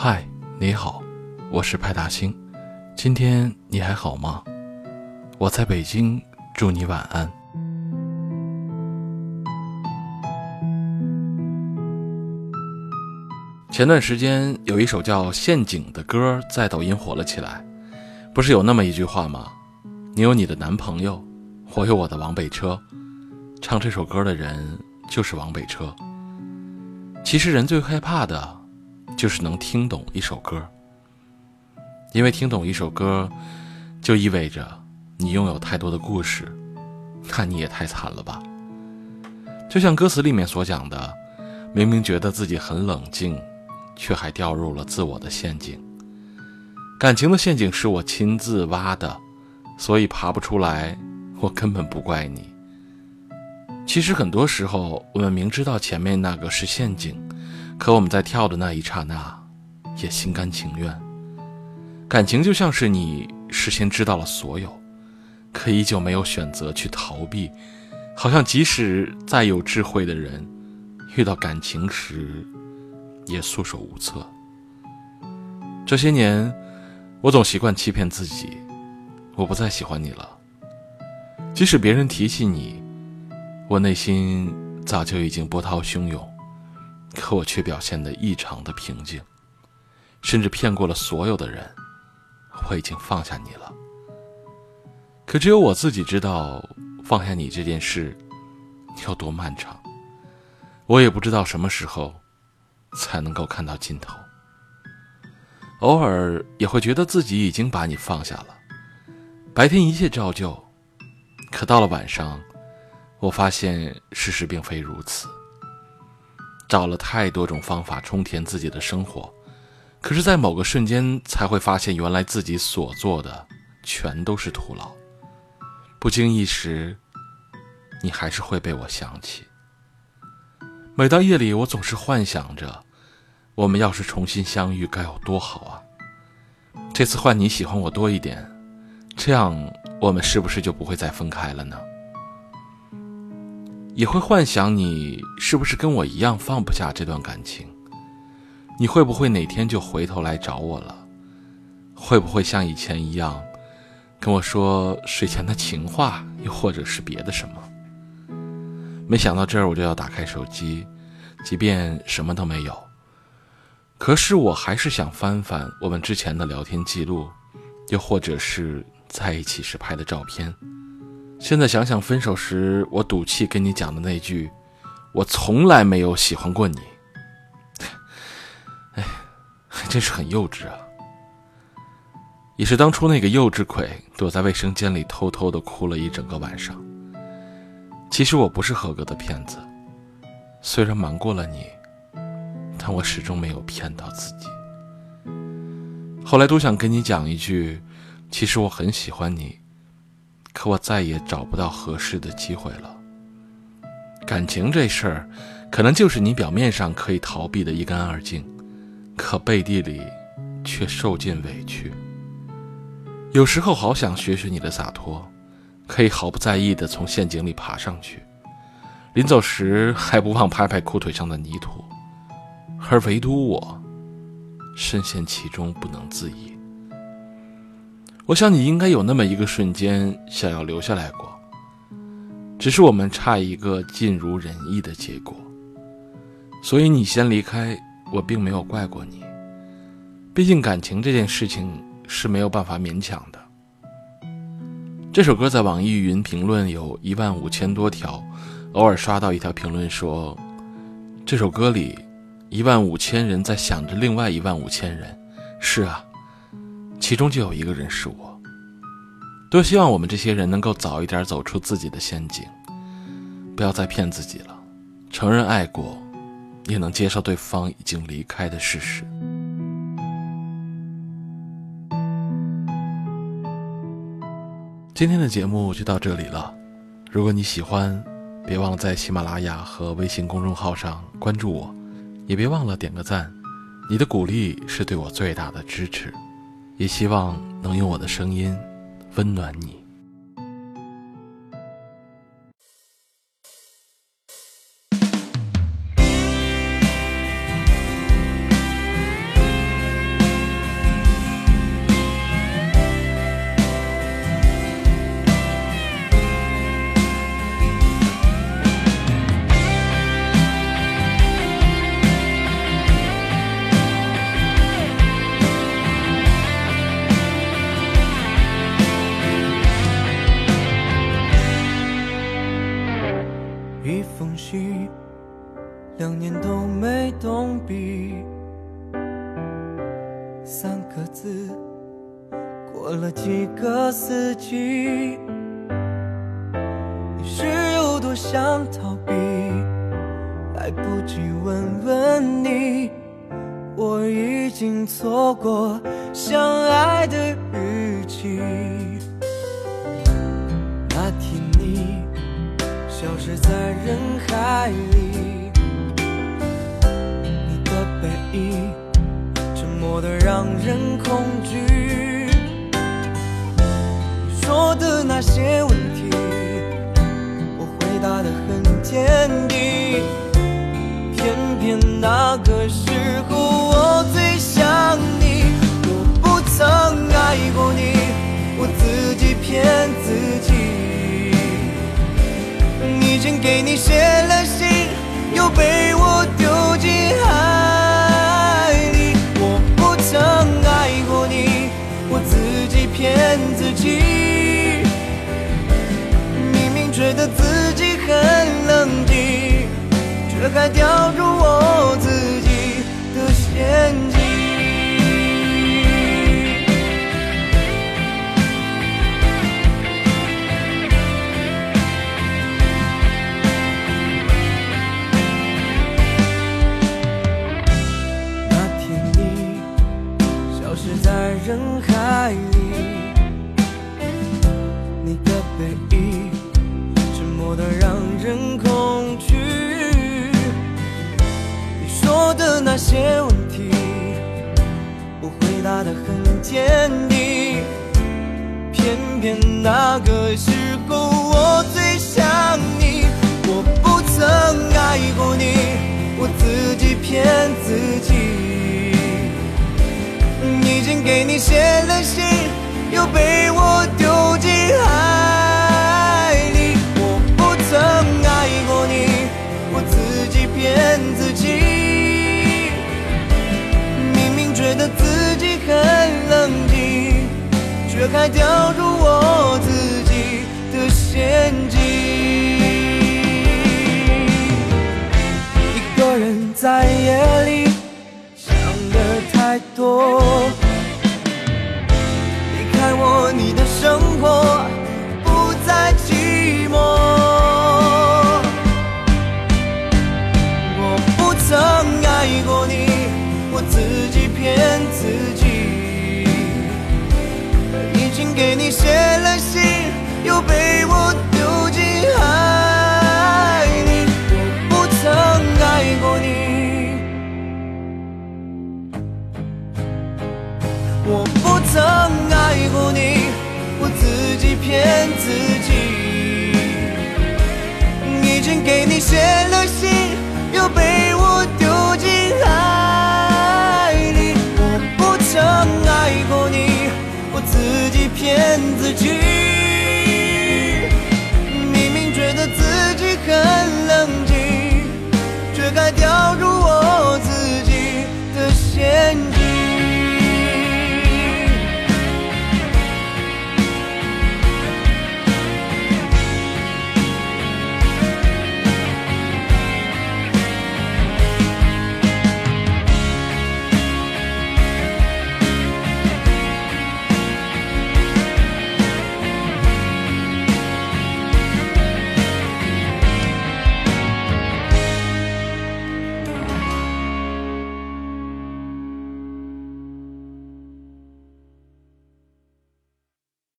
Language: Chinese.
嗨，你好，我是派大星，今天你还好吗？我在北京，祝你晚安。前段时间有一首叫《陷阱》的歌在抖音火了起来，不是有那么一句话吗？你有你的男朋友，我有我的王北车。唱这首歌的人就是王北车。其实人最害怕的。就是能听懂一首歌，因为听懂一首歌，就意味着你拥有太多的故事，那你也太惨了吧。就像歌词里面所讲的，明明觉得自己很冷静，却还掉入了自我的陷阱。感情的陷阱是我亲自挖的，所以爬不出来，我根本不怪你。其实很多时候，我们明知道前面那个是陷阱。可我们在跳的那一刹那，也心甘情愿。感情就像是你事先知道了所有，可依旧没有选择去逃避，好像即使再有智慧的人，遇到感情时，也束手无策。这些年，我总习惯欺骗自己，我不再喜欢你了。即使别人提起你，我内心早就已经波涛汹涌。可我却表现得异常的平静，甚至骗过了所有的人。我已经放下你了，可只有我自己知道放下你这件事有多漫长。我也不知道什么时候才能够看到尽头。偶尔也会觉得自己已经把你放下了，白天一切照旧。可到了晚上，我发现事实并非如此。找了太多种方法充填自己的生活，可是，在某个瞬间才会发现，原来自己所做的全都是徒劳。不经意时，你还是会被我想起。每到夜里，我总是幻想着，我们要是重新相遇，该有多好啊！这次换你喜欢我多一点，这样我们是不是就不会再分开了呢？也会幻想你是不是跟我一样放不下这段感情？你会不会哪天就回头来找我了？会不会像以前一样跟我说睡前的情话，又或者是别的什么？没想到这儿我就要打开手机，即便什么都没有，可是我还是想翻翻我们之前的聊天记录，又或者是在一起时拍的照片。现在想想，分手时我赌气跟你讲的那句“我从来没有喜欢过你”，哎，还真是很幼稚啊！也是当初那个幼稚鬼，躲在卫生间里偷偷的哭了一整个晚上。其实我不是合格的骗子，虽然瞒过了你，但我始终没有骗到自己。后来都想跟你讲一句，其实我很喜欢你。可我再也找不到合适的机会了。感情这事儿，可能就是你表面上可以逃避的一干二净，可背地里却受尽委屈。有时候好想学学你的洒脱，可以毫不在意地从陷阱里爬上去，临走时还不忘拍拍裤腿上的泥土，而唯独我，深陷其中不能自已。我想你应该有那么一个瞬间想要留下来过，只是我们差一个尽如人意的结果，所以你先离开，我并没有怪过你。毕竟感情这件事情是没有办法勉强的。这首歌在网易云评论有一万五千多条，偶尔刷到一条评论说，这首歌里一万五千人在想着另外一万五千人。是啊。其中就有一个人是我。多希望我们这些人能够早一点走出自己的陷阱，不要再骗自己了，承认爱过，也能接受对方已经离开的事实。今天的节目就到这里了，如果你喜欢，别忘了在喜马拉雅和微信公众号上关注我，也别忘了点个赞，你的鼓励是对我最大的支持。也希望能用我的声音温暖你。两年都没动笔，三个字，过了几个四季。你是有多想逃避？来不及问问你，我已经错过相爱的日期。那天你消失在人海里，让人恐惧。你说的那些问题，我回答的很坚定。偏偏那个时候我最想你，我不曾爱过你，我自己骗自己。已经给你写了信，又被骗自己。明明觉得自己很冷静，却还掉入人恐惧。你说的那些问题，我回答的很坚定。偏偏那个时候我最想你，我不曾爱过你，却还掉入我自己的陷阱。一个人在夜里想的太多，